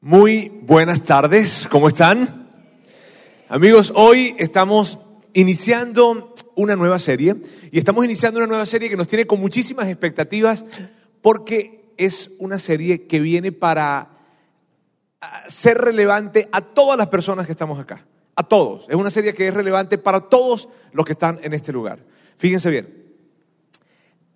Muy buenas tardes, ¿cómo están? Amigos, hoy estamos iniciando una nueva serie y estamos iniciando una nueva serie que nos tiene con muchísimas expectativas porque es una serie que viene para ah, ser relevante a todas las personas que estamos acá, a todos. Es una serie que es relevante para todos los que están en este lugar. Fíjense bien,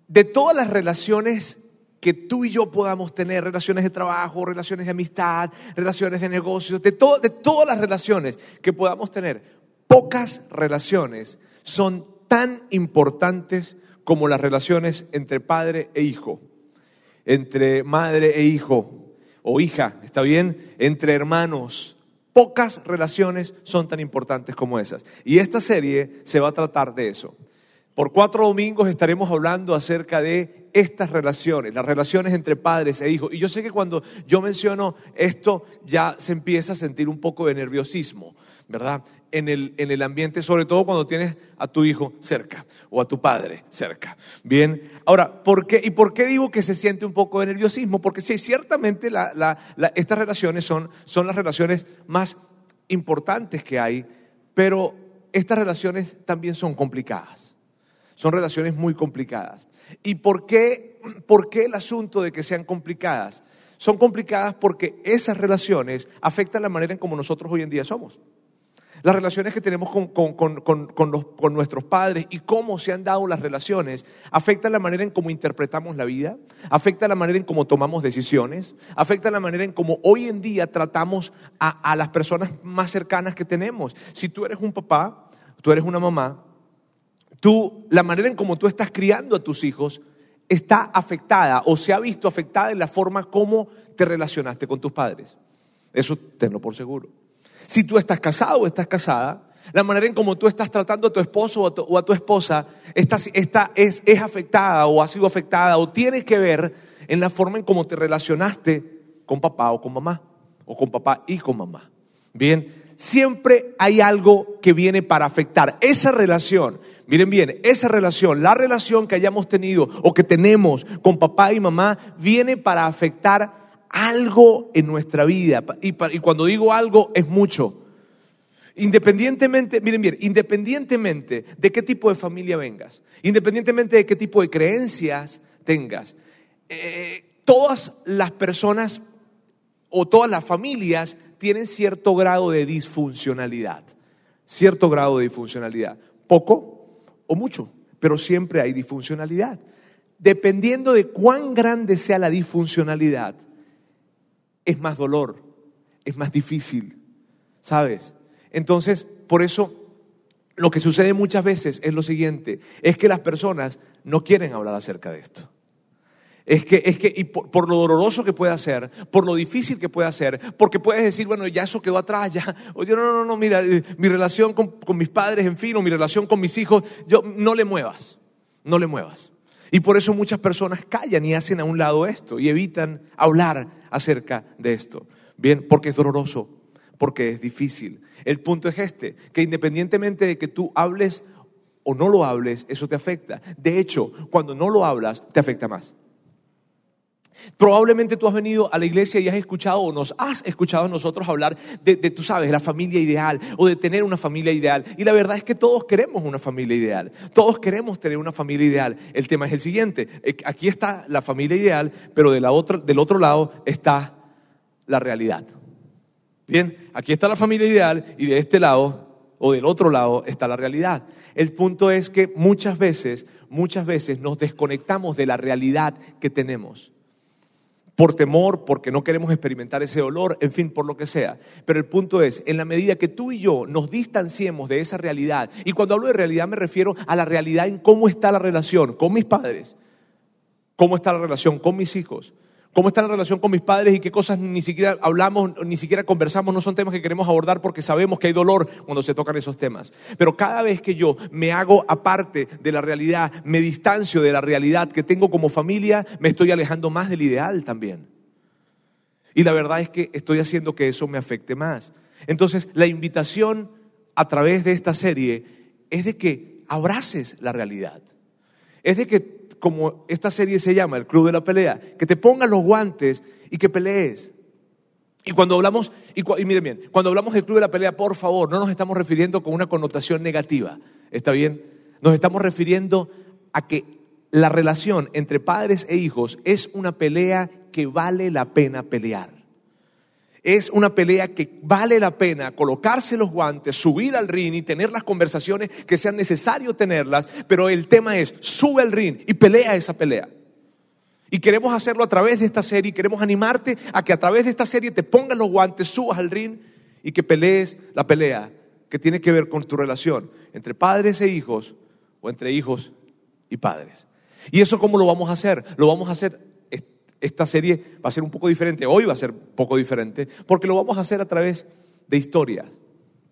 de todas las relaciones que tú y yo podamos tener relaciones de trabajo, relaciones de amistad, relaciones de negocios, de, de todas las relaciones que podamos tener, pocas relaciones son tan importantes como las relaciones entre padre e hijo, entre madre e hijo o hija, ¿está bien? Entre hermanos. Pocas relaciones son tan importantes como esas. Y esta serie se va a tratar de eso. Por cuatro domingos estaremos hablando acerca de estas relaciones, las relaciones entre padres e hijos. Y yo sé que cuando yo menciono esto ya se empieza a sentir un poco de nerviosismo, ¿verdad? En el, en el ambiente, sobre todo cuando tienes a tu hijo cerca o a tu padre cerca. Bien, ahora, ¿por qué? ¿Y por qué digo que se siente un poco de nerviosismo? Porque sí, ciertamente estas relaciones son, son las relaciones más importantes que hay, pero estas relaciones también son complicadas. Son relaciones muy complicadas. ¿Y por qué, por qué el asunto de que sean complicadas? Son complicadas porque esas relaciones afectan la manera en como nosotros hoy en día somos. Las relaciones que tenemos con, con, nuestros padres y cómo se han dado las relaciones afectan la manera en cómo interpretamos la vida, afectan la manera en cómo tomamos decisiones, afectan la manera en cómo hoy en día tratamos a, a las personas más cercanas que tenemos. Si tú eres un papá, tú eres una mamá, tú, la manera en cómo tú estás criando a tus hijos está afectada o se ha visto afectada en la forma como te relacionaste con tus padres. Eso tenlo por seguro. Si tú estás casado o estás casada, la manera en cómo tú estás tratando a tu esposo o a tu, esposa está, es, es afectada o ha sido afectada o tiene que ver en la forma en cómo te relacionaste con papá o con mamá, o con papá y con mamá. Bien, siempre hay algo que viene para afectar esa relación. Miren bien, esa relación, la relación que hayamos tenido o que tenemos con papá y mamá, viene para afectar algo en nuestra vida. Y, cuando digo algo, es mucho. Independientemente, miren bien, independientemente de qué tipo de familia vengas, independientemente de qué tipo de creencias tengas, eh, todas las personas o todas las familias tienen cierto grado de disfuncionalidad. Cierto grado de disfuncionalidad. Poco o mucho, pero siempre hay disfuncionalidad. Dependiendo de cuán grande sea la disfuncionalidad, es más dolor, es más difícil, ¿sabes? Entonces, por eso lo que sucede muchas veces es lo siguiente, es que las personas no quieren hablar acerca de esto. Es que, es que y por, lo doloroso que pueda ser, por lo difícil que pueda ser, porque puedes decir, bueno, ya eso quedó atrás, ya, oye, no, no, no, mira, eh, mi relación con, con mis padres, en fin, o mi relación con mis hijos, yo, no le muevas, no le muevas. Y por eso muchas personas callan y hacen a un lado esto y evitan hablar acerca de esto. Bien, porque es doloroso, porque es difícil. El punto es este, que independientemente de que tú hables o no lo hables, eso te afecta. De hecho, cuando no lo hablas, te afecta más. Probablemente tú has venido a la iglesia y has escuchado o nos has escuchado a nosotros hablar de, tú sabes, de la familia ideal o de tener una familia ideal. Y la verdad es que todos queremos una familia ideal. Todos queremos tener una familia ideal. El tema es el siguiente. Eh, aquí está la familia ideal, pero de la otra, del otro lado está la realidad. Bien, aquí está la familia ideal y de este lado o del otro lado está la realidad. El punto es que muchas veces, muchas veces nos desconectamos de la realidad que tenemos por temor, porque no queremos experimentar ese dolor, en fin, por lo que sea. Pero el punto es, en la medida que tú y yo nos distanciemos de esa realidad, y cuando hablo de realidad me refiero a la realidad en cómo está la relación con mis padres, cómo está la relación con mis hijos, cómo está la relación con mis padres y qué cosas ni siquiera hablamos, ni siquiera conversamos, no son temas que queremos abordar porque sabemos que hay dolor cuando se tocan esos temas. Pero cada vez que yo me hago aparte de la realidad, me distancio de la realidad que tengo como familia, me estoy alejando más del ideal también. Y la verdad es que estoy haciendo que eso me afecte más. Entonces, la invitación a través de esta serie es de que abraces la realidad. Es de que como esta serie se llama, el Club de la Pelea, que te pongas los guantes y que pelees. Y cuando hablamos, y, miren bien, cuando hablamos del club de la pelea, por favor, no nos estamos refiriendo con una connotación negativa, ¿está bien? Nos estamos refiriendo a que la relación entre padres e hijos es una pelea que vale la pena pelear. Es una pelea que vale la pena colocarse los guantes, subir al ring y tener las conversaciones que sean necesario tenerlas, pero el tema es, sube al ring y pelea esa pelea. Y queremos hacerlo a través de esta serie queremos animarte a que a través de esta serie te pongas los guantes, subas al ring y que pelees la pelea que tiene que ver con tu relación entre padres e hijos o entre hijos y padres. ¿Y eso cómo lo vamos a hacer? Lo vamos a hacer, esta serie va a ser un poco diferente, hoy va a ser un poco diferente, porque lo vamos a hacer a través de historias.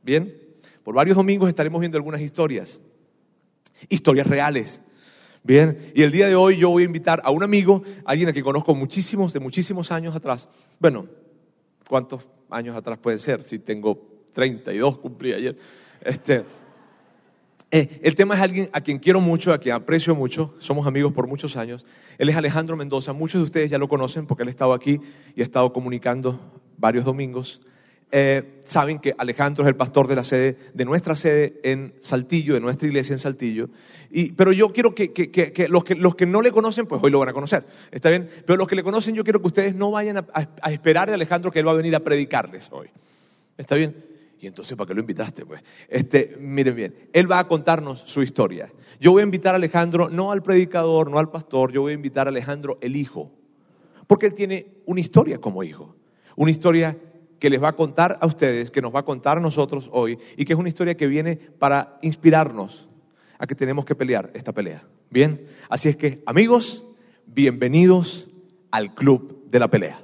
¿Bien? Por varios domingos estaremos viendo algunas historias, historias reales Bien, y el día de hoy yo voy a invitar a un amigo, alguien a que conozco muchísimos, de muchísimos años atrás. Bueno, ¿cuántos años atrás puede ser? Si tengo 32, cumplí ayer. Este, eh, el tema es alguien a quien quiero mucho, a quien aprecio mucho, somos amigos por muchos años. Él es Alejandro Mendoza, muchos de ustedes ya lo conocen porque él ha estado aquí y ha estado comunicando varios domingos. Eh, saben que Alejandro es el pastor de la sede, de nuestra sede en Saltillo, de nuestra iglesia en Saltillo. Pero yo quiero que, los que, no le conocen, pues hoy lo van a conocer. ¿Está bien? Pero los que le conocen, yo quiero que ustedes no vayan a, a esperar de Alejandro que él va a venir a predicarles hoy. ¿Está bien? Y entonces, ¿para qué lo invitaste? Pues, este, miren bien, él va a contarnos su historia. Yo voy a invitar a Alejandro, no al predicador, no al pastor, yo voy a invitar a Alejandro el hijo. Porque él tiene una historia como hijo. Una historia que les va a contar a ustedes, que nos va a contar a nosotros hoy, y que es una historia que viene para inspirarnos a que tenemos que pelear esta pelea. Bien, así es que amigos, bienvenidos al Club de la Pelea.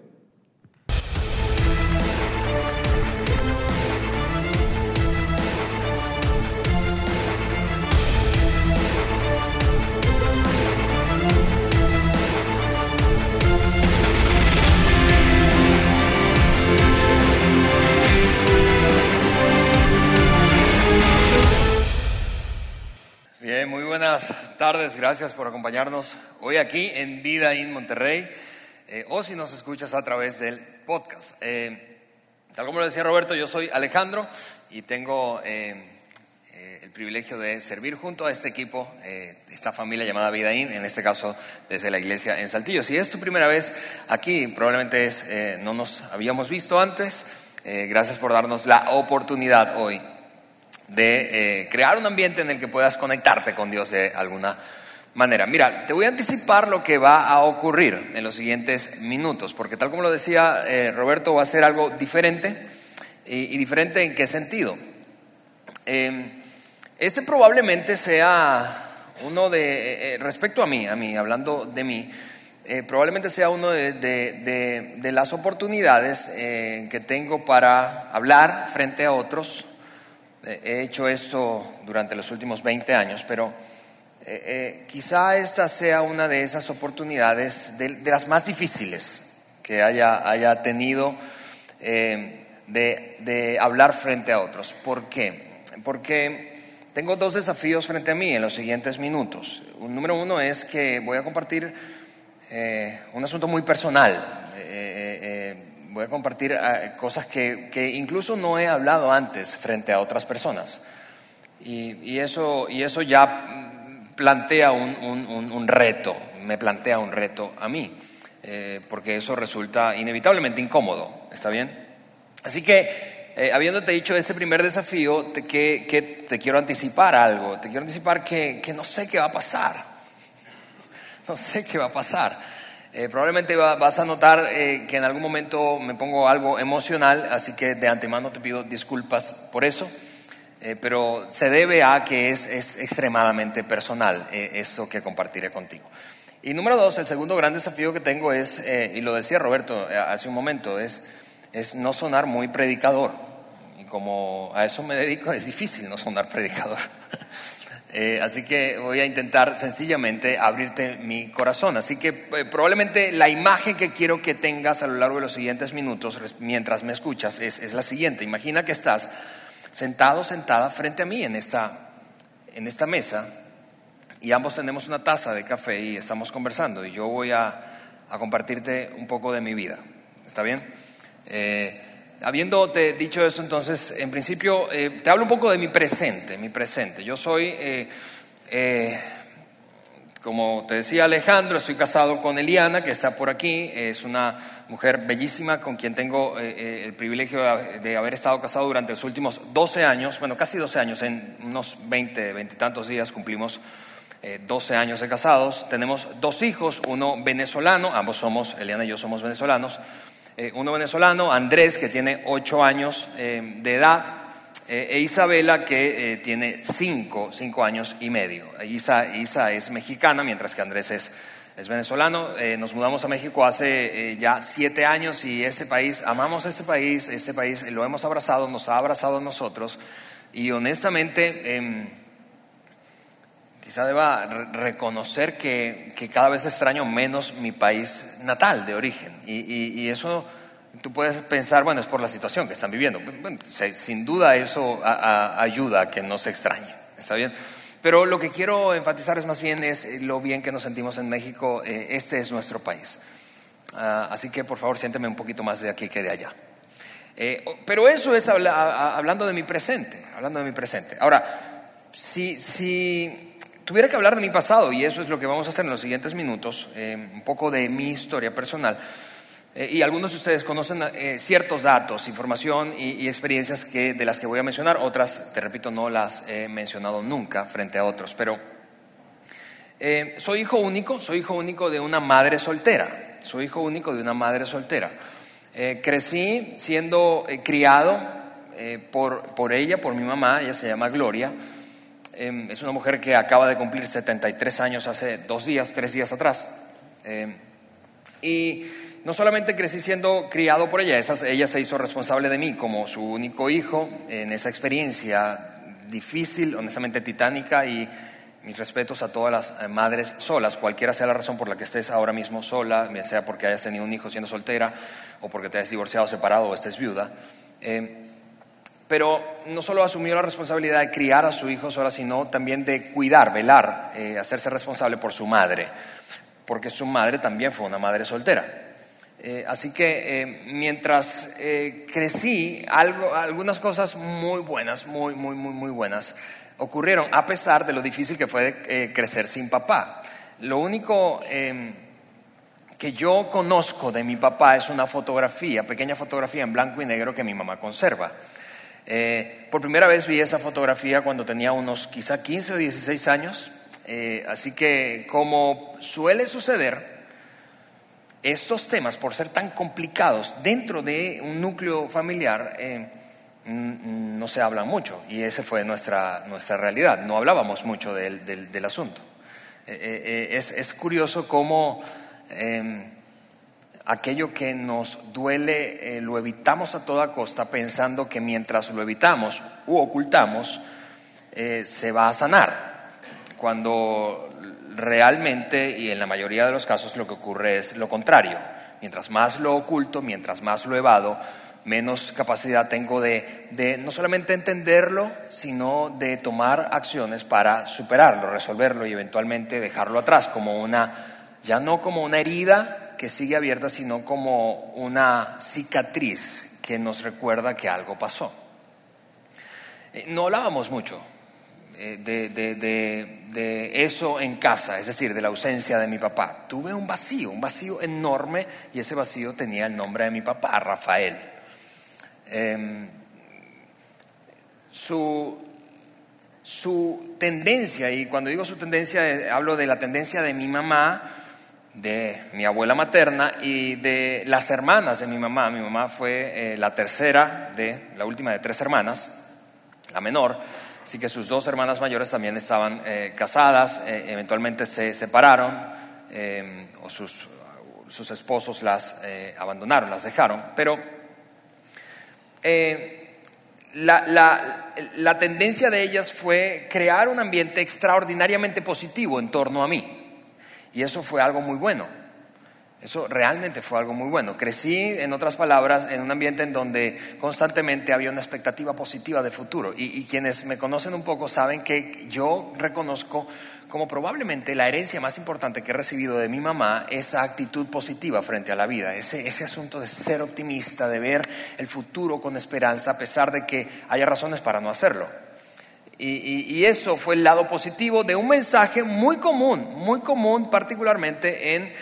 Buenas tardes, gracias por acompañarnos hoy aquí en Vida en Monterrey, eh, o si nos escuchas a través del podcast. Eh, tal como lo decía Roberto, yo soy Alejandro y tengo eh, el privilegio de servir junto a este equipo, esta familia llamada Vida en este caso desde la iglesia en Saltillo. Si es tu primera vez aquí, probablemente es, no nos habíamos visto antes, gracias por darnos la oportunidad hoy de eh, crear un ambiente en el que puedas conectarte con Dios de alguna manera. Mira, te voy a anticipar lo que va a ocurrir en los siguientes minutos, porque tal como lo decía eh, Roberto, va a ser algo diferente. Y, diferente en qué sentido? Eh, este probablemente sea uno de, respecto a mí, a mí, hablando de mí, probablemente sea uno de, de las oportunidades que tengo para hablar frente a otros he hecho esto durante los últimos 20 años, pero eh, eh, quizá esta sea una de esas oportunidades, de, las más difíciles que haya, haya tenido eh, de, hablar frente a otros. ¿Por qué? Porque tengo dos desafíos frente a mí en los siguientes minutos. Un número uno es que voy a compartir un asunto muy personal voy a compartir eh, cosas que, que, incluso no he hablado antes frente a otras personas. Y, eso, y eso ya plantea un, un, reto, me plantea un reto a mí, eh, porque eso resulta inevitablemente incómodo, ¿está bien? Así que, eh, habiéndote dicho ese primer desafío, te, que, que, te quiero anticipar algo, te quiero anticipar que, que no sé qué va a pasar, no sé qué va a pasar. Eh, probablemente vas a notar eh, que en algún momento me pongo algo emocional, así que de antemano te pido disculpas por eso, eh, pero se debe a que es, es extremadamente personal eso que compartiré contigo. Y número dos, el segundo gran desafío que tengo es, y lo decía Roberto hace un momento, es, es no sonar muy predicador. Y como a eso me dedico, es difícil no sonar predicador. Eh, así que voy a intentar sencillamente abrirte mi corazón. Así que eh, probablemente la imagen que quiero que tengas a lo largo de los siguientes minutos mientras me escuchas es, la siguiente. Imagina que estás sentado, sentada frente a mí en esta, en esta mesa y ambos tenemos una taza de café y estamos conversando y yo voy a, compartirte un poco de mi vida. ¿Está bien? Eh, habiéndote dicho eso, entonces, en principio, eh, te hablo un poco de mi presente, mi presente. Yo soy, eh, eh, como te decía Alejandro, estoy casado con Eliana, que está por aquí, es una mujer bellísima con quien tengo el privilegio de, haber estado casado durante los últimos 12 años, bueno, casi 12 años, en unos 20, 20 y tantos días cumplimos 12 años de casados. Tenemos dos hijos, uno venezolano, ambos somos, Eliana y yo somos venezolanos, eh, uno venezolano, Andrés, que tiene ocho años eh, de edad, eh, e Isabela, que tiene cinco, cinco, años y medio. Isa, Isa, es mexicana, mientras que Andrés es, es venezolano. nos mudamos a México hace ya siete años y este país, amamos este país, este país lo hemos abrazado, nos ha abrazado a nosotros y honestamente em, quizá deba reconocer que, cada vez extraño menos mi país natal de origen. Y, eso tú puedes pensar, bueno, es por la situación que están viviendo. sin duda eso ayuda a que no se extrañe. ¿Está bien? Pero lo que quiero enfatizar es más bien es lo bien que nos sentimos en México. Eh, este es nuestro país. Ah, así que por favor siénteme un poquito más de aquí que de allá. Eh, pero eso es hablando de mi presente, hablando de mi presente. Ahora, si, si tuviera que hablar de mi pasado, y eso es lo que vamos a hacer en los siguientes minutos, eh, un poco de mi historia personal, eh, y algunos de ustedes conocen eh, ciertos datos, información y, experiencias que, de las que voy a mencionar, otras, te repito, no las he mencionado nunca frente a otros, pero soy hijo único, soy hijo único de una madre soltera, soy hijo único de una madre soltera. crecí siendo criado por, por ella, por mi mamá, ella se llama Gloria, Em, es una mujer que acaba de cumplir 73 años hace dos días, tres días atrás. Em, y no solamente crecí siendo criado por ella, ella se hizo responsable de mí como su único hijo en esa experiencia difícil, honestamente titánica y mis respetos a todas las eh, madres solas, cualquiera sea la razón por la que estés ahora mismo sola, sea porque hayas tenido un hijo siendo soltera o porque te hayas divorciado, separado o estés viuda. Em, pero no solo asumió la responsabilidad de criar a su hijo sola, sino también de cuidar, velar, eh, hacerse responsable por su madre, porque su madre también fue una madre soltera. Eh, así que eh, mientras crecí, algunas cosas muy buenas, muy, muy, muy, muy buenas, ocurrieron, a pesar de lo difícil que fue crecer sin papá. Lo único em, que yo conozco de mi papá es una fotografía, pequeña fotografía en blanco y negro que mi mamá conserva. Eh, por primera vez vi esa fotografía cuando tenía unos quizá 15 o 16 años, eh, así que como suele suceder, estos temas, por ser tan complicados dentro de un núcleo familiar, eh, no se hablan mucho. Y esa fue nuestra, nuestra realidad, no hablábamos mucho del, del, asunto. Es, es, curioso cómo em, aquello que nos duele eh, lo evitamos a toda costa pensando que mientras lo evitamos u ocultamos, eh, se va a sanar. Cuando realmente, y en la mayoría de los casos, lo que ocurre es lo contrario. Mientras más lo oculto, mientras más lo evado, menos capacidad tengo de, de no solamente entenderlo, sino de tomar acciones para superarlo, resolverlo y eventualmente dejarlo atrás como una, ya no como una herida, que sigue abierta, sino como una cicatriz que nos recuerda que algo pasó. Eh, no hablábamos mucho eh, de, eso en casa, es decir, de la ausencia de mi papá. Tuve un vacío, un vacío enorme y ese vacío tenía el nombre de mi papá, Rafael. Em, su, su tendencia, y cuando digo su tendencia, eh, hablo de la tendencia de mi mamá, de mi abuela materna y de las hermanas de mi mamá. Mi mamá fue eh, la tercera de, la última de tres hermanas, la menor, así que sus dos hermanas mayores también estaban eh, casadas, eh, eventualmente se separaron o sus, sus, esposos las abandonaron, las dejaron, pero la, la, la tendencia de ellas fue crear un ambiente extraordinariamente positivo en torno a mí. Y eso fue algo muy bueno. Eso realmente fue algo muy bueno. Crecí, en otras palabras, en un ambiente en donde constantemente había una expectativa positiva de futuro. Y, quienes me conocen un poco saben que yo reconozco como probablemente la herencia más importante que he recibido de mi mamá, esa actitud positiva frente a la vida, ese, asunto de ser optimista, de ver el futuro con esperanza a pesar de que haya razones para no hacerlo. Y, eso fue el lado positivo de un mensaje muy común, muy común particularmente en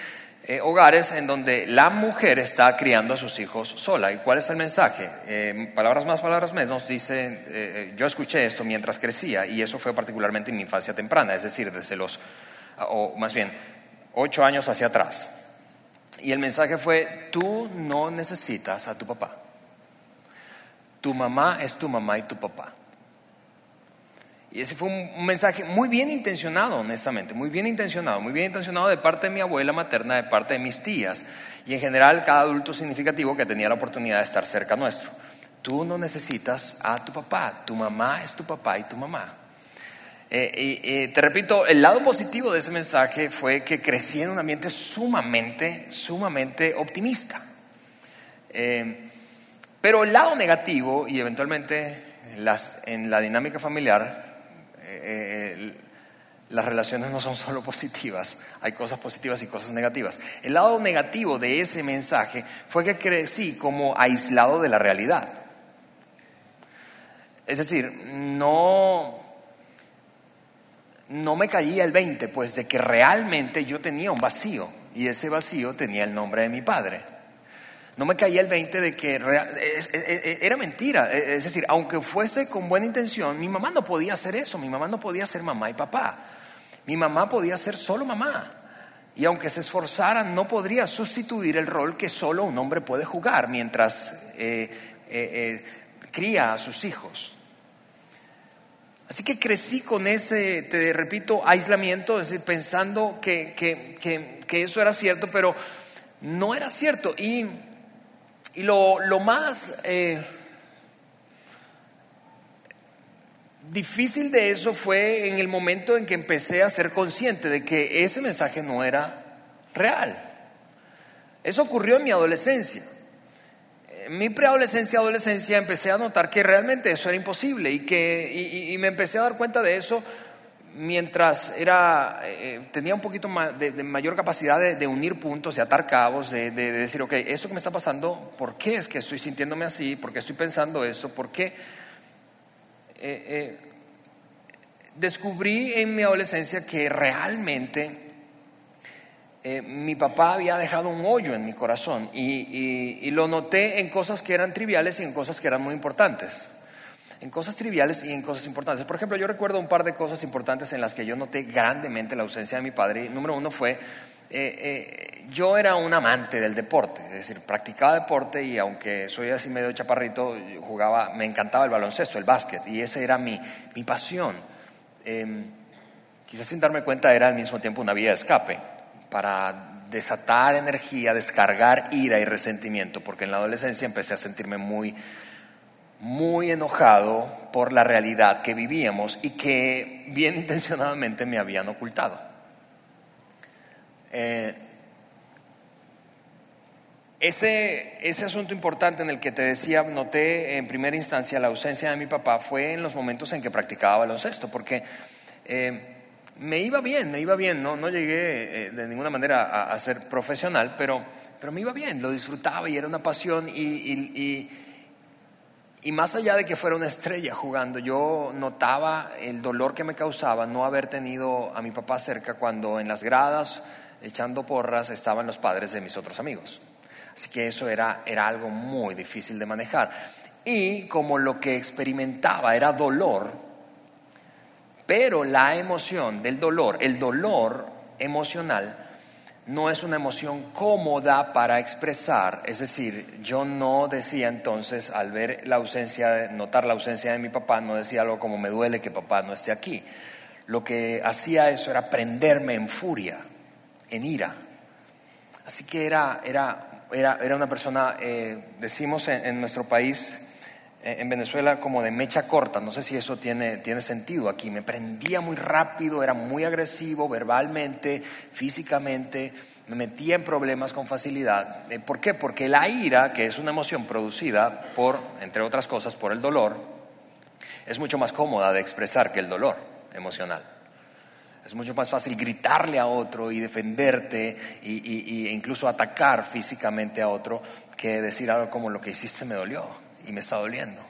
eh, hogares en donde la mujer está criando a sus hijos sola. ¿Y cuál es el mensaje? Eh, palabras más, palabras menos, dice, eh, yo escuché esto mientras crecía y eso fue particularmente en mi infancia temprana, es decir, desde los, o más bien, ocho años hacia atrás. Y el mensaje fue, tú no necesitas a tu papá. Tu mamá es tu mamá y tu papá. Y ese fue un, mensaje muy bien intencionado, honestamente, muy bien intencionado, muy bien intencionado de parte de mi abuela materna, de parte de mis tías y en general cada adulto significativo que tenía la oportunidad de estar cerca nuestro. Tú no necesitas a tu papá, tu mamá es tu papá y tu mamá. Eh, te repito, el lado positivo de ese mensaje fue que crecí en un ambiente sumamente, sumamente optimista. Eh, pero el lado negativo y eventualmente en la dinámica familiar eh, las relaciones no son solo positivas, hay cosas positivas y cosas negativas. El lado negativo de ese mensaje fue que crecí como aislado de la realidad. Es decir, no, no me caía el 20, pues de que realmente yo tenía un vacío y ese vacío tenía el nombre de mi padre no me caía el 20 de que era mentira. E, es decir, aunque fuese con buena intención, mi mamá no podía hacer eso, mi mamá no podía ser mamá y papá. Mi mamá podía ser solo mamá. Y aunque se esforzara, no podría sustituir el rol que solo un hombre puede jugar mientras eh, eh, eh, cría a sus hijos. Así que crecí con ese, te repito, aislamiento, es decir, pensando que, que eso era cierto, pero no era cierto. Y y lo, más eh, difícil de eso fue en el momento en que empecé a ser consciente de que ese mensaje no era real. Eso ocurrió en mi adolescencia. En mi preadolescencia, adolescencia, empecé a notar que realmente eso era imposible y, que, y me empecé a dar cuenta de eso mientras era, eh, tenía un poquito de, mayor capacidad de, unir puntos, de atar cabos, de, decir, ok, eso que me está pasando, ¿por qué es que estoy sintiéndome así? ¿Por qué estoy pensando eso? ¿Por qué? Eh, eh, descubrí en mi adolescencia que realmente mi papá había dejado un hoyo en mi corazón y lo noté en cosas que eran triviales y en cosas que eran muy importantes en cosas triviales y en cosas importantes. Por ejemplo, yo recuerdo un par de cosas importantes en las que yo noté grandemente la ausencia de mi padre. Número uno fue, eh, eh, yo era un amante del deporte, es decir, practicaba deporte y aunque soy así medio chaparrito, jugaba, me encantaba el baloncesto, el básquet, y esa era mi, mi pasión. Em, quizás sin darme cuenta era al mismo tiempo una vía de escape para desatar energía, descargar ira y resentimiento, porque en la adolescencia empecé a sentirme muy muy enojado por la realidad que vivíamos y que bien intencionadamente me habían ocultado. Eh, ese, ese, asunto importante en el que te decía, noté en primera instancia la ausencia de mi papá fue en los momentos en que practicaba baloncesto, porque eh, me iba bien, me iba bien, no, no llegué eh, de ninguna manera a, ser profesional, pero, pero me iba bien, lo disfrutaba y era una pasión y y más allá de que fuera una estrella jugando, yo notaba el dolor que me causaba no haber tenido a mi papá cerca cuando en las gradas, echando porras, estaban los padres de mis otros amigos. Así que eso era, era algo muy difícil de manejar. Y como lo que experimentaba era dolor, pero la emoción del dolor, el dolor emocional, no es una emoción cómoda para expresar. Es decir, yo no decía entonces, al ver la ausencia, notar la ausencia de mi papá, no decía algo como me duele que papá no esté aquí. Lo que hacía eso era prenderme en furia, en ira. Así que era, era, era, era una persona, eh, decimos en nuestro país, en Venezuela como de mecha corta, no sé si eso tiene, tiene sentido aquí, me prendía muy rápido, era muy agresivo verbalmente, físicamente, me metía en problemas con facilidad. Eh, ¿Por qué? Porque la ira, que es una emoción producida por, entre otras cosas, por el dolor, es mucho más cómoda de expresar que el dolor emocional. Es mucho más fácil gritarle a otro y defenderte e incluso atacar físicamente a otro que decir algo como lo que hiciste me dolió y me está doliendo.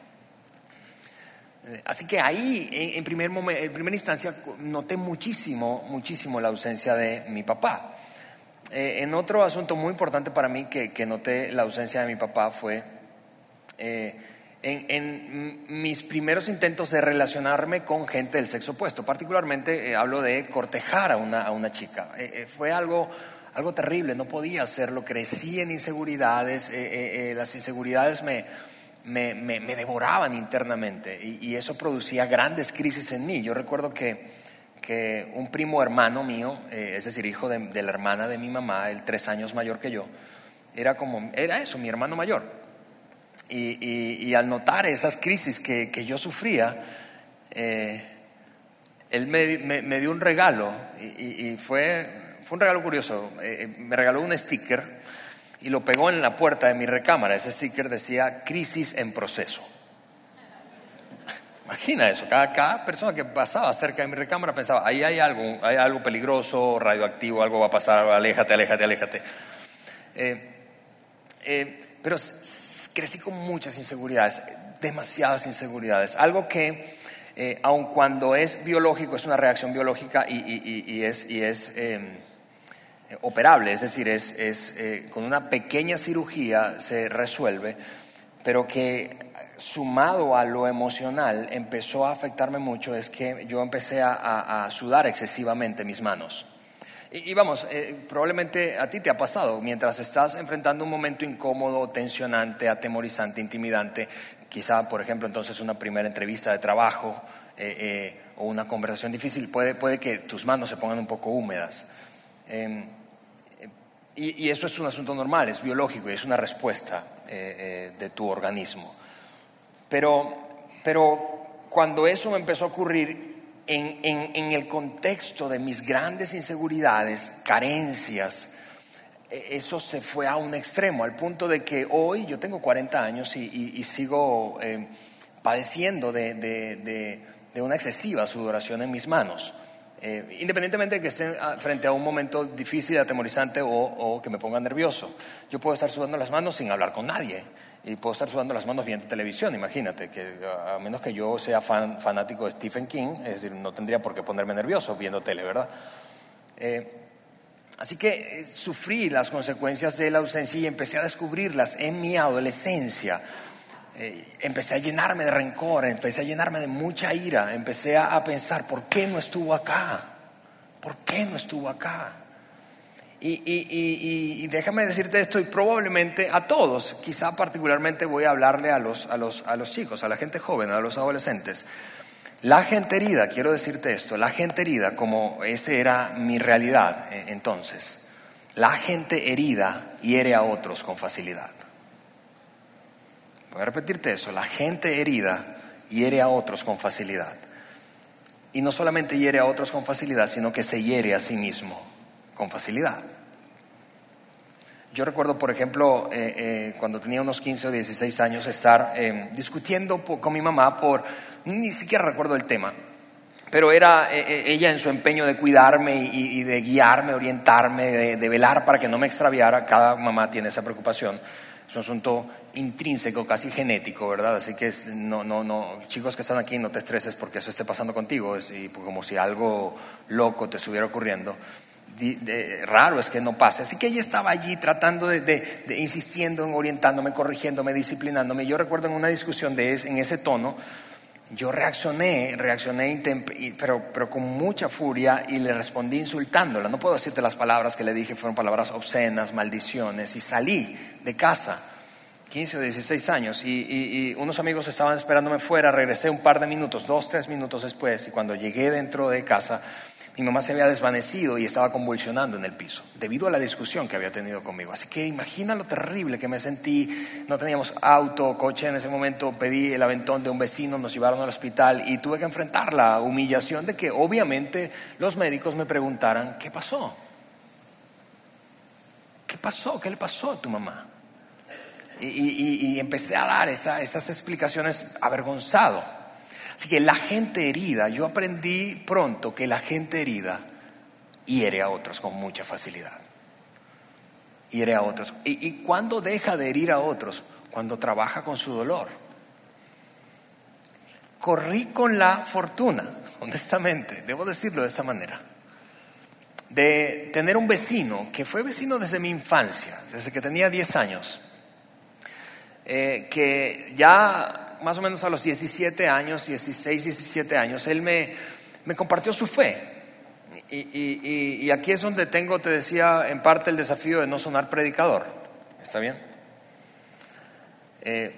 Así que ahí, en, primer en primera instancia, noté muchísimo, muchísimo la ausencia de mi papá. Eh, en otro asunto muy importante para mí que, noté la ausencia de mi papá fue eh, en, mis primeros intentos de relacionarme con gente del sexo opuesto. Particularmente eh, hablo de cortejar a una, a una chica. fue algo, algo terrible, no podía hacerlo, crecí en inseguridades, las inseguridades me me, devoraban internamente y, eso producía grandes crisis en mí. Yo recuerdo que, que un primo hermano mío, eh, es decir, hijo de, la hermana de mi mamá, el tres años mayor que yo, era como, era eso, mi hermano mayor. Y, al notar esas crisis que, yo sufría, eh, él me, dio un regalo y, fue, fue un regalo curioso. Eh, me regaló un sticker y lo pegó en la puerta de mi recámara. Ese sticker decía crisis en proceso. Imagina eso, cada, persona que pasaba cerca de mi recámara pensaba, ahí hay algo, hay algo peligroso, radioactivo, algo va a pasar, aléjate, aléjate, aléjate. Eh, eh, pero crecí con muchas inseguridades, demasiadas inseguridades, algo que, eh, aun cuando es biológico, es una reacción biológica y, es, y es operable, es decir, es, eh, con una pequeña cirugía se resuelve, pero que sumado a lo emocional empezó a afectarme mucho es que yo empecé a, sudar excesivamente mis manos. Y, vamos, eh, probablemente a ti te ha pasado, mientras estás enfrentando un momento incómodo, tensionante, atemorizante, intimidante, quizá, por ejemplo, entonces una primera entrevista de trabajo eh, o una conversación difícil, puede, puede que tus manos se pongan un poco húmedas. Em, y, eso es un asunto normal, es biológico y es una respuesta eh, eh, de tu organismo. Pero, pero cuando eso me empezó a ocurrir en, el contexto de mis grandes inseguridades, carencias, e, eso se fue a un extremo, al punto de que hoy yo tengo 40 años y, sigo eh, padeciendo de, de, de una excesiva sudoración en mis manos. Eh, independientemente de que estén frente a un momento difícil, atemorizante o, que me ponga nervioso. Yo puedo estar sudando las manos sin hablar con nadie y puedo estar sudando las manos viendo televisión, imagínate, que a menos que yo sea fanático de Stephen King, es decir, no tendría por qué ponerme nervioso viendo tele, ¿verdad? Eh, así que eh, sufrí las consecuencias de la ausencia y empecé a descubrirlas en mi adolescencia eh, empecé a llenarme de rencor, empecé a llenarme de mucha ira, empecé a, pensar, ¿por qué no estuvo acá? ¿Por qué no estuvo acá? Y, déjame decirte esto, y probablemente a todos, quizá particularmente voy a hablarle a los, a, los, a los chicos, a la gente joven, a los adolescentes. La gente herida, quiero decirte esto, la gente herida, como esa era mi realidad eh, entonces, la gente herida hiere a otros con facilidad. Voy a repetirte eso, la gente herida hiere a otros con facilidad. Y no solamente hiere a otros con facilidad, sino que se hiere a sí mismo con facilidad. Yo recuerdo, por ejemplo, eh, eh, cuando tenía unos 15 o 16 años, estar eh, discutiendo con mi mamá por, ni siquiera recuerdo el tema, pero era ella en su empeño de cuidarme y, de guiarme, orientarme, de, de, velar para que no me extraviara. Cada mamá tiene esa preocupación. Es un asunto intrínseco, casi genético, ¿verdad? Así que no, no, no, chicos que están aquí, no te estreses porque eso esté pasando contigo, es y, como si algo loco te estuviera ocurriendo. raro es que no pase. Así que ella estaba allí tratando de, de, insistiendo en orientándome, corrigiéndome, disciplinándome. Yo recuerdo en una discusión de en ese tono, yo reaccioné, reaccioné, pero, pero con mucha furia y le respondí insultándola. No puedo decirte las palabras que le dije, fueron palabras obscenas, maldiciones, y salí de casa 15 o 16 años y, unos amigos estaban esperándome fuera, regresé un par de minutos, dos, tres minutos después y cuando llegué dentro de casa, mi mamá se había desvanecido y estaba convulsionando en el piso debido a la discusión que había tenido conmigo. Así que imagina lo terrible que me sentí. No teníamos auto, coche en ese momento, pedí el aventón de un vecino, nos llevaron al hospital y tuve que enfrentar la humillación de que obviamente los médicos me preguntaran, ¿qué pasó? ¿Qué pasó? ¿Qué le pasó a tu mamá? Y, empecé a dar esas explicaciones avergonzado. Así que la gente herida, yo aprendí pronto que la gente herida hiere a otros con mucha facilidad. Hiere a otros. ¿Y, y cuándo deja de herir a otros? Cuando trabaja con su dolor. Corrí con la fortuna, honestamente, debo decirlo de esta manera, de tener un vecino que fue vecino desde mi infancia, desde que tenía 10 años, eh, que ya más o menos a los 17 años, 16, 17 años, él me, me compartió su fe. Y, y, y, aquí es donde tengo, te decía, en parte el desafío de no sonar predicador. ¿Está bien? Eh,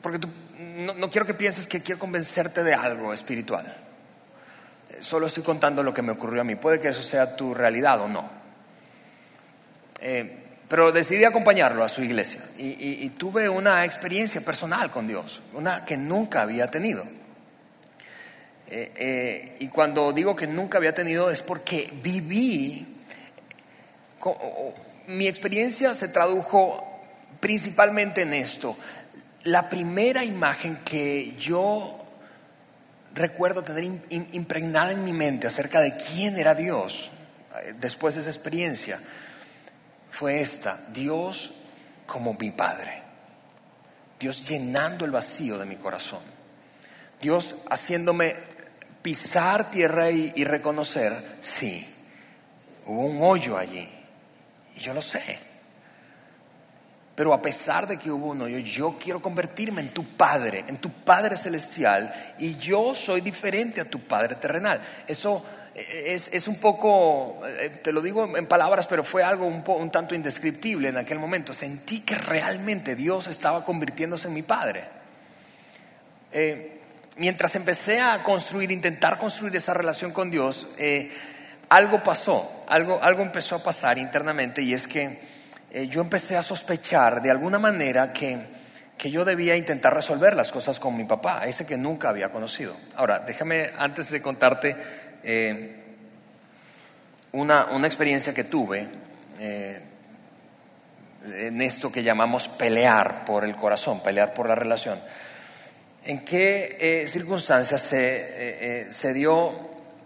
porque tú, no, no, quiero que pienses que quiero convencerte de algo espiritual. Eh, solo estoy contando lo que me ocurrió a mí. Puede que eso sea tu realidad o no. Eh, pero decidí acompañarlo a su iglesia y, tuve una experiencia personal con Dios, una que nunca había tenido. Eh, eh, y cuando digo que nunca había tenido es porque viví, mi experiencia se tradujo principalmente en esto. La primera imagen que yo recuerdo tener impregnada en mi mente acerca de quién era Dios eh, después de esa experiencia fue esta, Dios como mi Padre, Dios llenando el vacío de mi corazón, Dios haciéndome pisar tierra y, reconocer, sí, hubo un hoyo allí, y yo lo sé. Pero a pesar de que hubo un hoyo, yo quiero convertirme en tu Padre, en tu Padre celestial, y yo soy diferente a tu Padre terrenal. Eso es, es, un poco, te lo digo en palabras, pero fue algo un, po, un, tanto indescriptible en aquel momento. Sentí que realmente Dios estaba convirtiéndose en mi Padre. Eh, mientras empecé a construir, intentar construir esa relación con Dios, eh, algo pasó, algo, algo empezó a pasar internamente y es que eh, yo empecé a sospechar de alguna manera que, que yo debía intentar resolver las cosas con mi papá, ese que nunca había conocido. Ahora, déjame antes de contarte eh, una, una, experiencia que tuve eh, en esto que llamamos pelear por el corazón, pelear por la relación. ¿En qué eh, circunstancias se, se, dio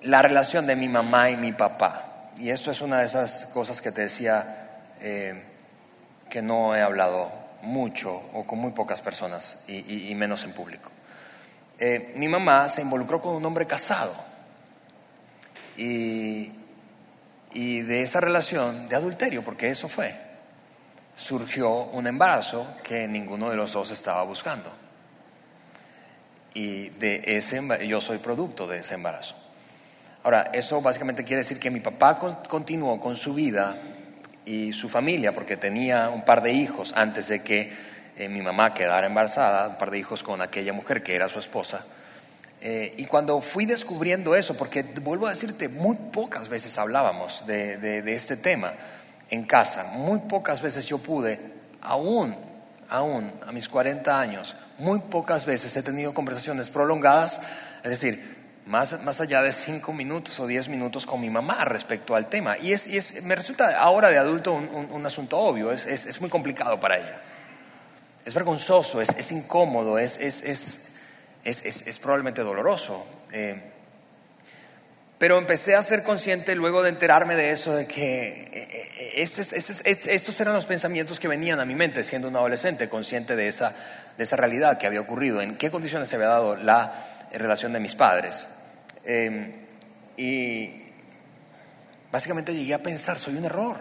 la relación de mi mamá y mi papá? Y eso es una de esas cosas que te decía que no he hablado mucho o con muy pocas personas y menos en público. mi mamá se involucró con un hombre casado y, y de esa relación de adulterio, porque eso fue, surgió un embarazo que ninguno de los dos estaba buscando. Y de ese yo soy producto de ese embarazo. Ahora, eso básicamente quiere decir que mi papá continuó con su vida y su familia, porque tenía un par de hijos antes de que eh, mi mamá quedara embarazada, un par de hijos con aquella mujer que era su esposa. Eh, y cuando fui descubriendo eso, porque vuelvo a decirte, muy pocas veces hablábamos de, de, de, este tema en casa, muy pocas veces yo pude, aún, aún a mis 40 años, muy pocas veces he tenido conversaciones prolongadas, es decir, más, más allá de 5 minutos o 10 minutos con mi mamá respecto al tema. Y, es, y es, me resulta ahora de adulto un, un, un asunto obvio, es, es, es, muy complicado para ella. Es vergonzoso, es incómodo, es, es, es es, probablemente doloroso. Eh, pero empecé a ser consciente luego de enterarme de eso, de que estos, estos, estos, eran los pensamientos que venían a mi mente siendo un adolescente, consciente de esa, de esa realidad que había ocurrido, en qué condiciones se había dado la relación de mis padres. Eh, y básicamente llegué a pensar, soy un error.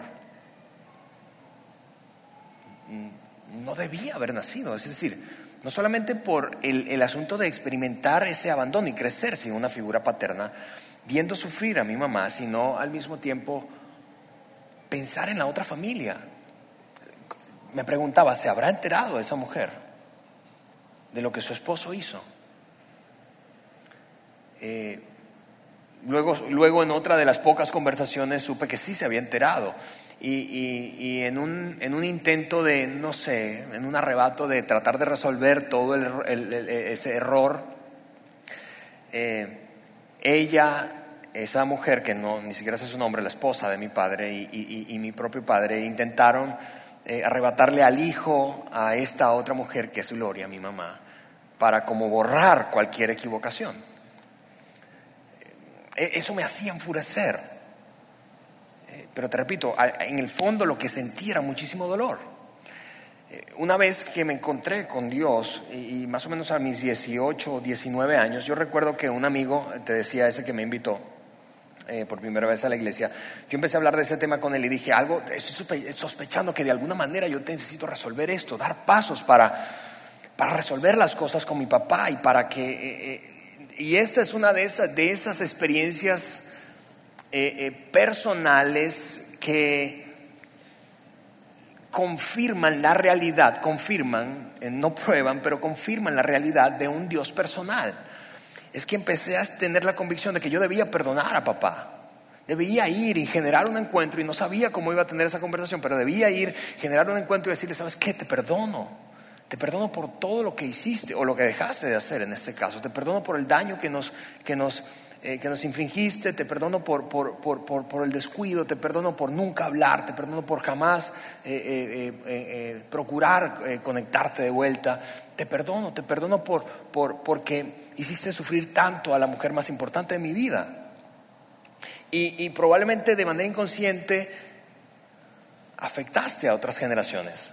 No debía haber nacido, es decir, no solamente por el, el, asunto de experimentar ese abandono y crecer sin una figura paterna, viendo sufrir a mi mamá, sino al mismo tiempo pensar en la otra familia. Me preguntaba, ¿se habrá enterado esa mujer de lo que su esposo hizo? Eh, luego, luego en otra de las pocas conversaciones supe que sí se había enterado y, y, y en, un, en, un, intento de, no sé, en un arrebato de tratar de resolver todo el, el, el, ese error, eh, ella, esa mujer que no, ni siquiera sé su nombre, la esposa de mi padre y, y mi propio padre, intentaron eh, arrebatarle al hijo a esta otra mujer que es Gloria, mi mamá, para como borrar cualquier equivocación. E, eso me hacía enfurecer. Eh, pero te repito, en el fondo lo que sentí era muchísimo dolor. Eh, una vez que me encontré con Dios, y más o menos a mis 18 o 19 años, yo recuerdo que un amigo, te decía ese que me invitó, eh, por primera vez a la iglesia, yo empecé a hablar de ese tema con él y dije, algo, estoy sospechando que de alguna manera yo necesito resolver esto, dar pasos para, para resolver las cosas con mi papá y para que... Eh, eh, y esta es una de esas, de esas experiencias personales que confirman la realidad, confirman, no prueban, pero confirman la realidad de un Dios personal es que empecé a tener la convicción de que yo debía perdonar a papá. Debía ir y generar un encuentro y no sabía cómo iba a tener esa conversación, pero debía ir, generar un encuentro y decirle, ¿sabes qué? Te perdono. Te perdono por todo lo que hiciste o lo que dejaste de hacer en este caso. Te perdono por el daño que nos, que nos, eh, que nos infringiste. Te perdono por, por, por, por, el descuido. Te perdono por nunca hablar. Te perdono por jamás eh, eh, procurar conectarte de vuelta. Te perdono, te perdono por, por, porque hiciste sufrir tanto a la mujer más importante de mi vida. Y, probablemente de manera inconsciente afectaste a otras generaciones.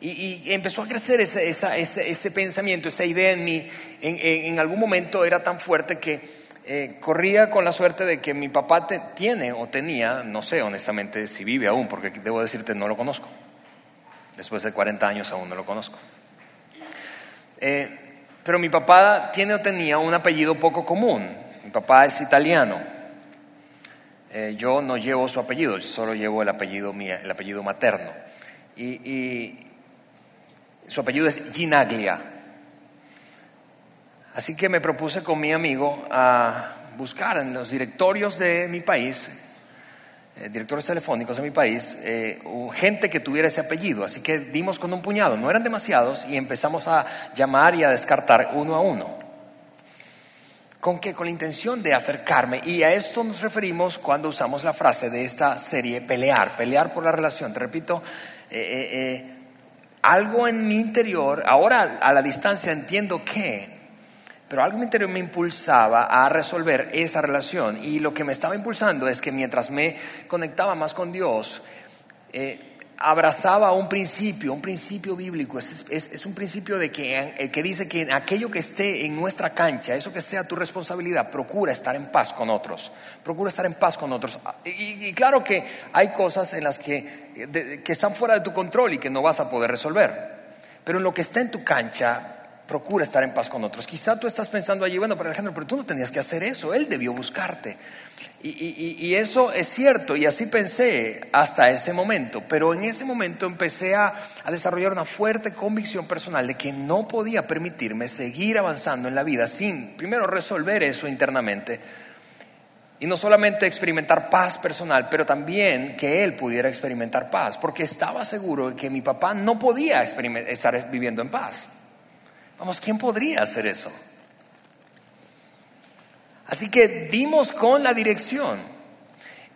Y, empezó a crecer ese, ese, pensamiento, esa idea en mí. En, algún momento era tan fuerte que eh, corría con la suerte de que mi papá tiene o tenía, no sé honestamente si vive aún, porque debo decirte no lo conozco. Después de 40 años aún no lo conozco. Eh, pero mi papá tiene o tenía un apellido poco común. Mi papá es italiano. Eh, yo no llevo su apellido, solo llevo el apellido, el apellido materno. Y, su apellido es Ginaglia. Así que me propuse con mi amigo a buscar en los directorios de mi país eh, directores telefónicos en mi país, eh, gente que tuviera ese apellido. Así que dimos con un puñado, no eran demasiados, y empezamos a llamar y a descartar uno a uno. ¿Con qué? Con la intención de acercarme. Y a esto nos referimos cuando usamos la frase de esta serie, pelear, pelear por la relación. Te repito, eh, algo en mi interior, ahora a la distancia entiendo que pero algo en mi interior me impulsaba a resolver esa relación. Y lo que me estaba impulsando es que mientras me conectaba más con Dios, eh, abrazaba un principio, un principio bíblico. Es, un principio de que, eh, que dice que aquello que esté en nuestra cancha, eso que sea tu responsabilidad, procura estar en paz con otros. Procura estar en paz con otros. Y, claro que hay cosas en las que, que están fuera de tu control y que no vas a poder resolver. Pero en lo que está en tu cancha, procura estar en paz con otros. Quizá tú estás pensando allí, bueno, pero Alejandro, pero tú no tenías que hacer eso, él debió buscarte. Y, eso es cierto, y así pensé hasta ese momento, pero en ese momento empecé a, a, desarrollar una fuerte convicción personal de que no podía permitirme seguir avanzando en la vida sin primero resolver eso internamente. Y no solamente experimentar paz personal, pero también que él pudiera experimentar paz, porque estaba seguro de que mi papá no podía estar viviendo en paz. Vamos, ¿quién podría hacer eso? Así que dimos con la dirección.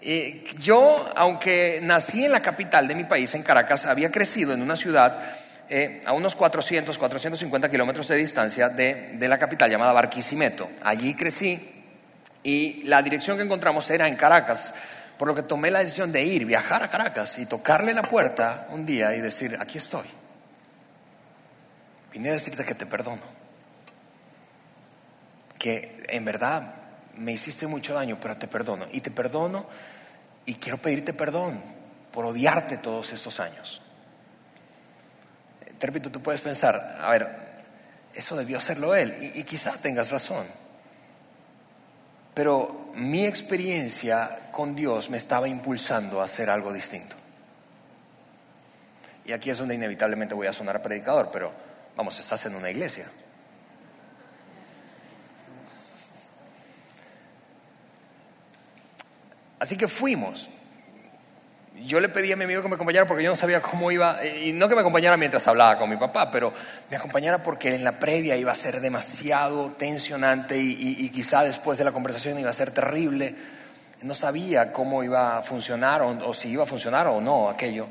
Eh, yo, aunque nací en la capital de mi país, en Caracas, había crecido en una ciudad eh, a unos 400, 450 kilómetros de distancia de, de, la capital llamada Barquisimeto. Allí crecí y la dirección que encontramos era en Caracas, por lo que tomé la decisión de ir, viajar a Caracas y tocarle la puerta un día y decir, aquí estoy. Vine a decirte que te perdono. Que en verdad me hiciste mucho daño, pero te perdono. Y te perdono y quiero pedirte perdón por odiarte todos estos años. Te repito, tú puedes pensar, a ver, eso debió hacerlo él. Y, y quizá tengas razón. Pero mi experiencia con Dios me estaba impulsando a hacer algo distinto. Y aquí es donde inevitablemente voy a sonar predicador, pero Vamos, estás en una iglesia. Así que fuimos. Yo le pedí a mi amigo que me acompañara porque yo no sabía cómo iba, y no que me acompañara mientras hablaba con mi papá, pero me acompañara porque en la previa iba a ser demasiado tensionante y, quizá después de la conversación iba a ser terrible. No sabía cómo iba a funcionar o si iba a funcionar o no aquello.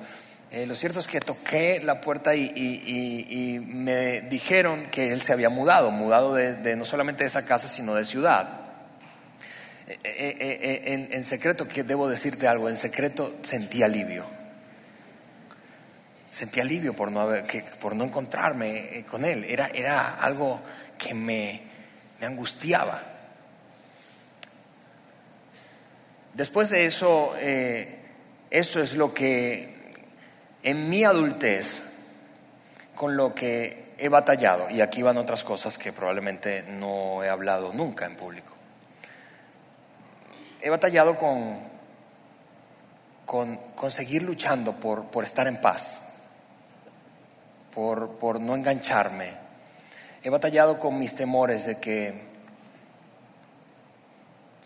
Eh, lo cierto es que toqué la puerta y, me dijeron que él se había mudado, mudado de, no solamente de esa casa, sino de ciudad. Eh, eh, en, secreto, que debo decirte algo, en secreto sentí alivio. Sentí alivio por no, haber, que, por no encontrarme con él. Era, era algo que me, angustiaba. Después de eso, eso es lo que en mi adultez, con lo que he batallado, y aquí van otras cosas que probablemente no he hablado nunca en público. He batallado con, con, seguir luchando por, por estar en paz, por, por no engancharme. He batallado con mis temores de que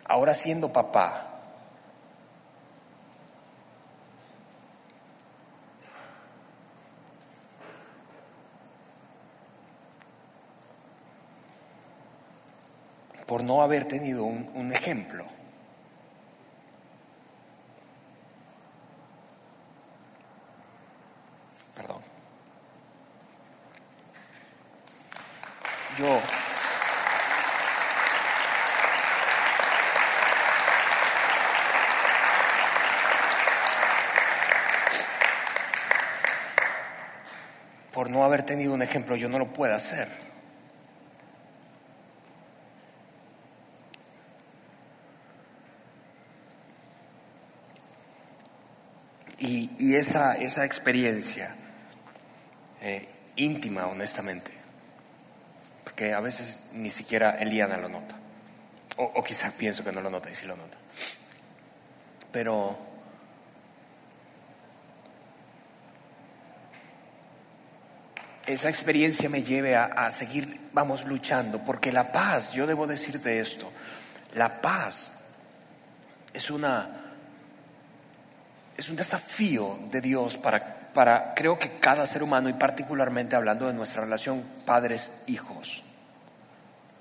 ahora siendo papá, por no haber tenido un, ejemplo. Perdón. Yo. Por no haber tenido un ejemplo, yo no lo puedo hacer. Y, esa, esa experiencia eh, íntima, honestamente, porque a veces ni siquiera Eliana lo nota, o, o quizás pienso que no lo nota y sí lo nota, pero esa experiencia me lleve a, a seguir, vamos, luchando, porque la paz, yo debo decirte esto, la paz es una es un desafío de Dios para, para, creo que cada ser humano y particularmente hablando de nuestra relación padres-hijos.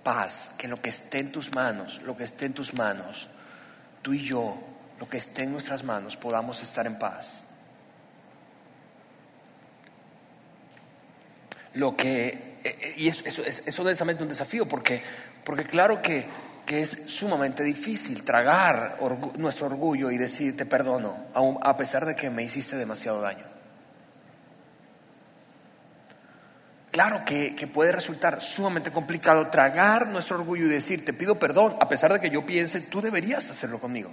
Paz, que lo que esté en tus manos, lo que esté en tus manos, tú y yo, lo que esté en nuestras manos, podamos estar en paz. Lo que, eh, y eso, eso, es honestamente un desafío, porque, porque claro que que es sumamente difícil tragar nuestro orgullo y decir te perdono, a pesar de que me hiciste demasiado daño. Claro que, que, puede resultar sumamente complicado tragar nuestro orgullo y decir te pido perdón, a pesar de que yo piense tú deberías hacerlo conmigo.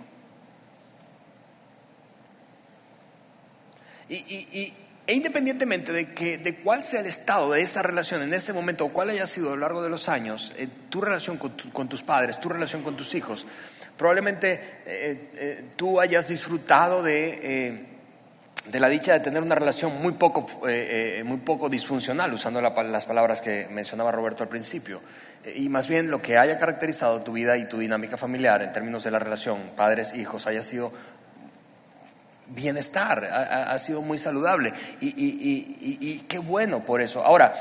Y, y e independientemente de, que, de cuál sea el estado de esa relación en ese momento o cuál haya sido a lo largo de los años, eh, tu relación con, tu, con, tus padres, tu relación con tus hijos, probablemente eh, eh, tú hayas disfrutado de, de, la dicha de tener una relación muy poco, muy poco disfuncional, usando la, las palabras que mencionaba Roberto al principio. Y más bien lo que haya caracterizado tu vida y tu dinámica familiar en términos de la relación padres-hijos haya sido bienestar, ha, sido muy saludable y, y, y, y, qué bueno por eso. Ahora,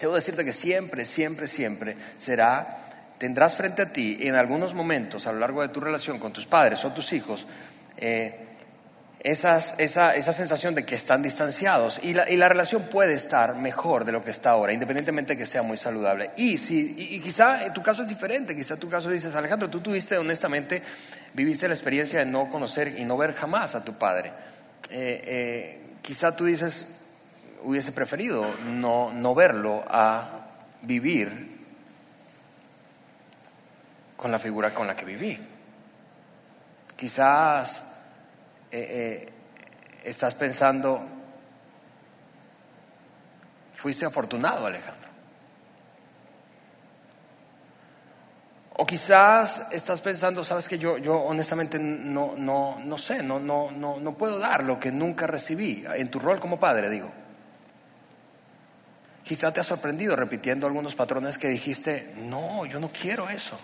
debo decirte que siempre, siempre, siempre será, tendrás frente a ti en algunos momentos a lo largo de tu relación con tus padres o tus hijos, eh, esa, esa, sensación de que están distanciados y la, y la, relación puede estar mejor de lo que está ahora, independientemente de que sea muy saludable. Y, si, y, y quizá en tu caso es diferente, quizá tu caso dices, Alejandro, tú tuviste honestamente, viviste la experiencia de no conocer y no ver jamás a tu padre. Eh, eh, quizá tú dices, hubiese preferido no, no verlo a vivir con la figura con la que viví. Quizás eh, eh, estás pensando, fuiste afortunado, Alejandro. O quizás estás pensando, sabes que yo, yo honestamente no, no, no sé, no, no, no, no puedo dar lo que nunca recibí, en tu rol como padre, digo. Quizás te has sorprendido repitiendo algunos patrones que dijiste, no, yo no quiero eso.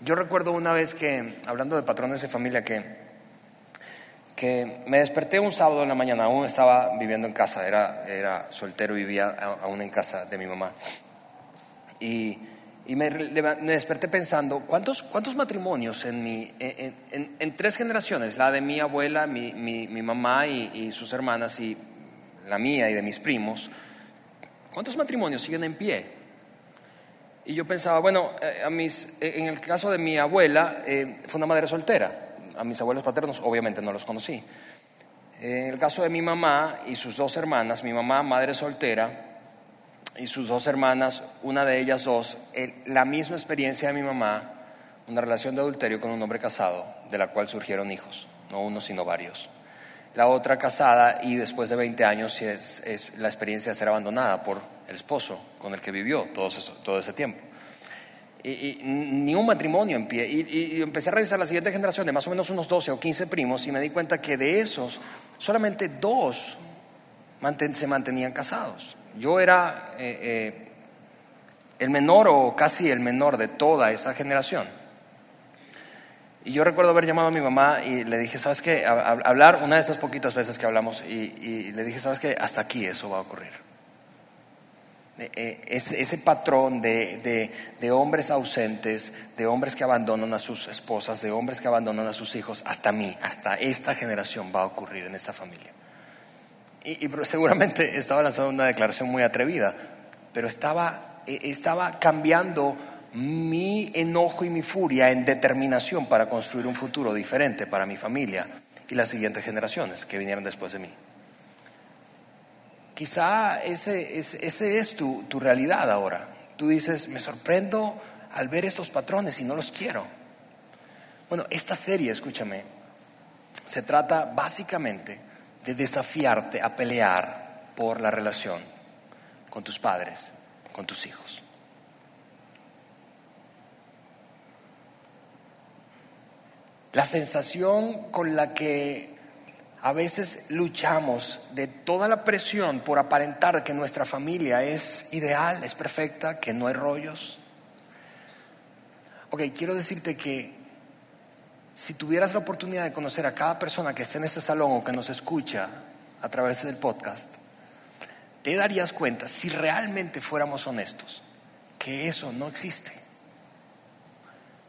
Yo recuerdo una vez que, hablando de patrones de familia, que, que me desperté un sábado en la mañana, aún estaba viviendo en casa, era, era soltero vivía aún en casa de mi mamá. Y, me, desperté pensando, ¿cuántos, cuántos matrimonios en, tres generaciones? La de mi abuela, mi, mi, mamá y, sus hermanas, y la mía y de mis primos. ¿Cuántos matrimonios siguen en pie? Y yo pensaba, bueno, eh, a mis, en el caso de mi abuela, eh, fue una madre soltera. A mis abuelos paternos, obviamente, no los conocí. En el caso de mi mamá y sus dos hermanas, mi mamá, madre soltera, y sus dos hermanas, una de ellas dos, la misma experiencia de mi mamá, una relación de adulterio con un hombre casado, de la cual surgieron hijos, no uno sino varios. La otra casada y después de 20 años es, la experiencia de ser abandonada por el esposo con el que vivió todo, ese tiempo. Y, ni un matrimonio en pie. Y, empecé a revisar la siguiente generación de más o menos unos 12 o 15 primos y me di cuenta que de esos solamente dos se mantenían casados. Yo era eh, eh, el menor o casi el menor de toda esa generación. Y yo recuerdo haber llamado a mi mamá y le dije, ¿sabes qué? Hablar una de esas poquitas veces que hablamos y, le dije, ¿sabes qué? Hasta aquí eso va a ocurrir. Eh, ese, ese patrón de, de, de, hombres ausentes, de hombres que abandonan a sus esposas, de hombres que abandonan a sus hijos, hasta mí, hasta esta generación va a ocurrir en esa familia. Y, seguramente estaba lanzando una declaración muy atrevida, pero estaba, estaba cambiando mi enojo y mi furia en determinación para construir un futuro diferente para mi familia y las siguientes generaciones que vinieron después de mí. Quizá ese, ese, ese es tu, tu, realidad ahora. Tú dices, me sorprendo al ver estos patrones y no los quiero. Bueno, esta serie, escúchame, se trata básicamente de desafiarte a pelear por la relación con tus padres, con tus hijos. La sensación con la que a veces luchamos de toda la presión por aparentar que nuestra familia es ideal, es perfecta, que no hay rollos. Ok, quiero decirte que si tuvieras la oportunidad de conocer a cada persona que esté en este salón o que nos escucha a través del podcast, te darías cuenta, si realmente fuéramos honestos, que eso no existe.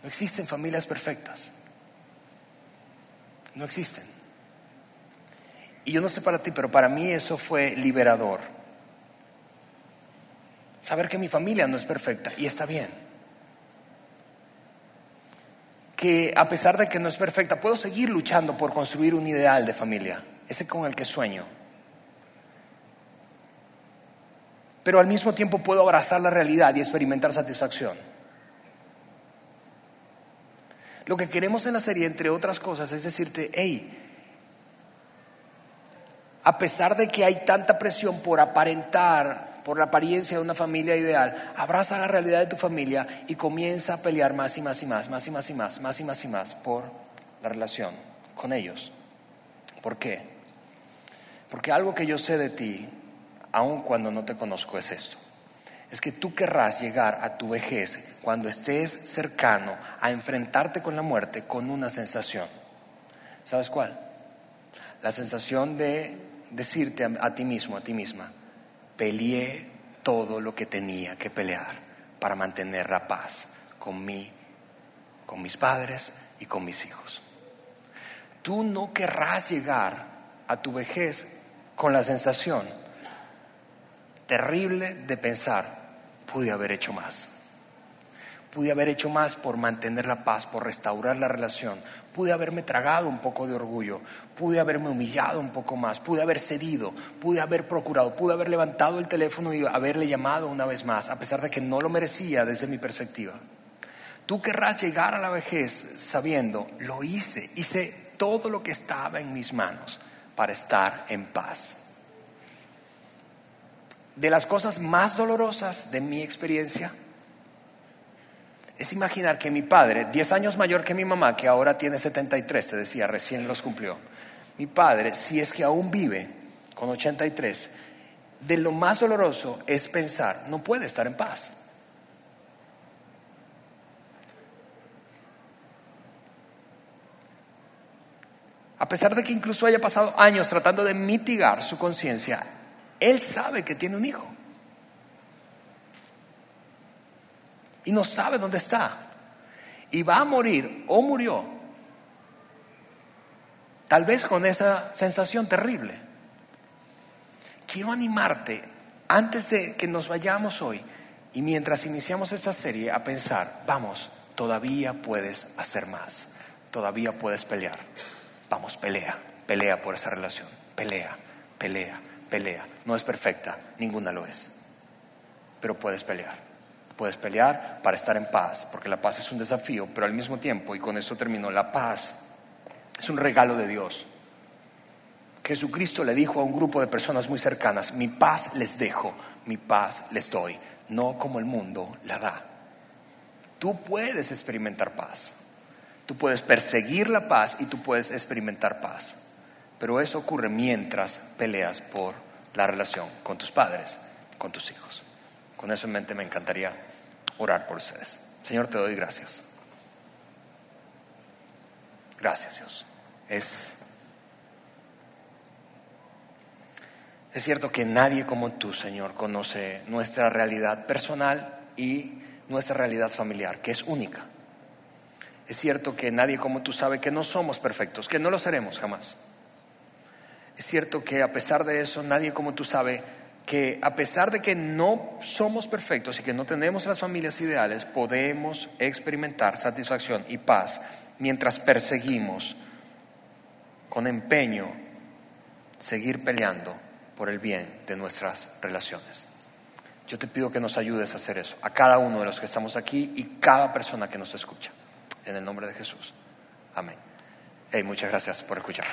No existen familias perfectas. No existen. Y yo no sé para ti, pero para mí eso fue liberador. Saber que mi familia no es perfecta y está bien. Que a pesar de que no es perfecta, puedo seguir luchando por construir un ideal de familia, ese con el que sueño. Pero al mismo tiempo puedo abrazar la realidad y experimentar satisfacción. Lo que queremos en la serie, entre otras cosas, es decirte, hey, a pesar de que hay tanta presión por aparentar, por la apariencia de una familia ideal, abraza la realidad de tu familia y comienza a pelear más y más y más, más y más y más, más y más y más por la relación con ellos. ¿Por qué? Porque algo que yo sé de ti, aun cuando no te conozco, es esto. Es que tú querrás llegar a tu vejez cuando estés cercano a enfrentarte con la muerte con una sensación. ¿Sabes cuál? La sensación de decirte a, a ti mismo, a ti misma, peleé todo lo que tenía que pelear para mantener la paz con mí, con mis padres y con mis hijos. Tú no querrás llegar a tu vejez con la sensación terrible de pensar, pude haber hecho más. Pude haber hecho más por mantener la paz, por restaurar la relación. Pude haberme tragado un poco de orgullo. Pude haberme humillado un poco más. Pude haber cedido. Pude haber procurado. Pude haber levantado el teléfono y haberle llamado una vez más, a pesar de que no lo merecía desde mi perspectiva. Tú querrás llegar a la vejez sabiendo, lo hice, hice todo lo que estaba en mis manos para estar en paz. De las cosas más dolorosas de mi experiencia, es imaginar que mi padre, 10 años mayor que mi mamá, que ahora tiene 73, te decía, recién los cumplió, mi padre, si es que aún vive con 83, de lo más doloroso es pensar, no puede estar en paz. A pesar de que incluso haya pasado años tratando de mitigar su conciencia, él sabe que tiene un hijo. Y no sabe dónde está. Y va a morir o murió. Tal vez con esa sensación terrible. Quiero animarte antes de que nos vayamos hoy y mientras iniciamos esta serie a pensar, vamos, todavía puedes hacer más, todavía puedes pelear. Vamos, pelea, pelea por esa relación, pelea, pelea, pelea. No es perfecta, ninguna lo es, pero puedes pelear. Puedes pelear para estar en paz, porque la paz es un desafío, pero al mismo tiempo, y con eso termino, la paz es un regalo de Dios. Jesucristo le dijo a un grupo de personas muy cercanas, mi paz les dejo, mi paz les doy, no como el mundo la da. Tú puedes experimentar paz, tú puedes perseguir la paz y tú puedes experimentar paz, pero eso ocurre mientras peleas por la relación con tus padres, con tus hijos. Con eso en mente me encantaría orar por ustedes. Señor, te doy gracias. Gracias, Dios. Es, cierto que nadie como tú, Señor, conoce nuestra realidad personal y nuestra realidad familiar, que es única. Es cierto que nadie como tú sabe que no somos perfectos, que no lo seremos jamás. Es cierto que a pesar de eso, nadie como tú sabe que a pesar de que no somos perfectos y que no tenemos las familias ideales, podemos experimentar satisfacción y paz mientras perseguimos con empeño seguir peleando por el bien de nuestras relaciones. Yo te pido que nos ayudes a hacer eso, a cada uno de los que estamos aquí y cada persona que nos escucha. En el nombre de Jesús. Amén. Hey, muchas gracias por escuchar.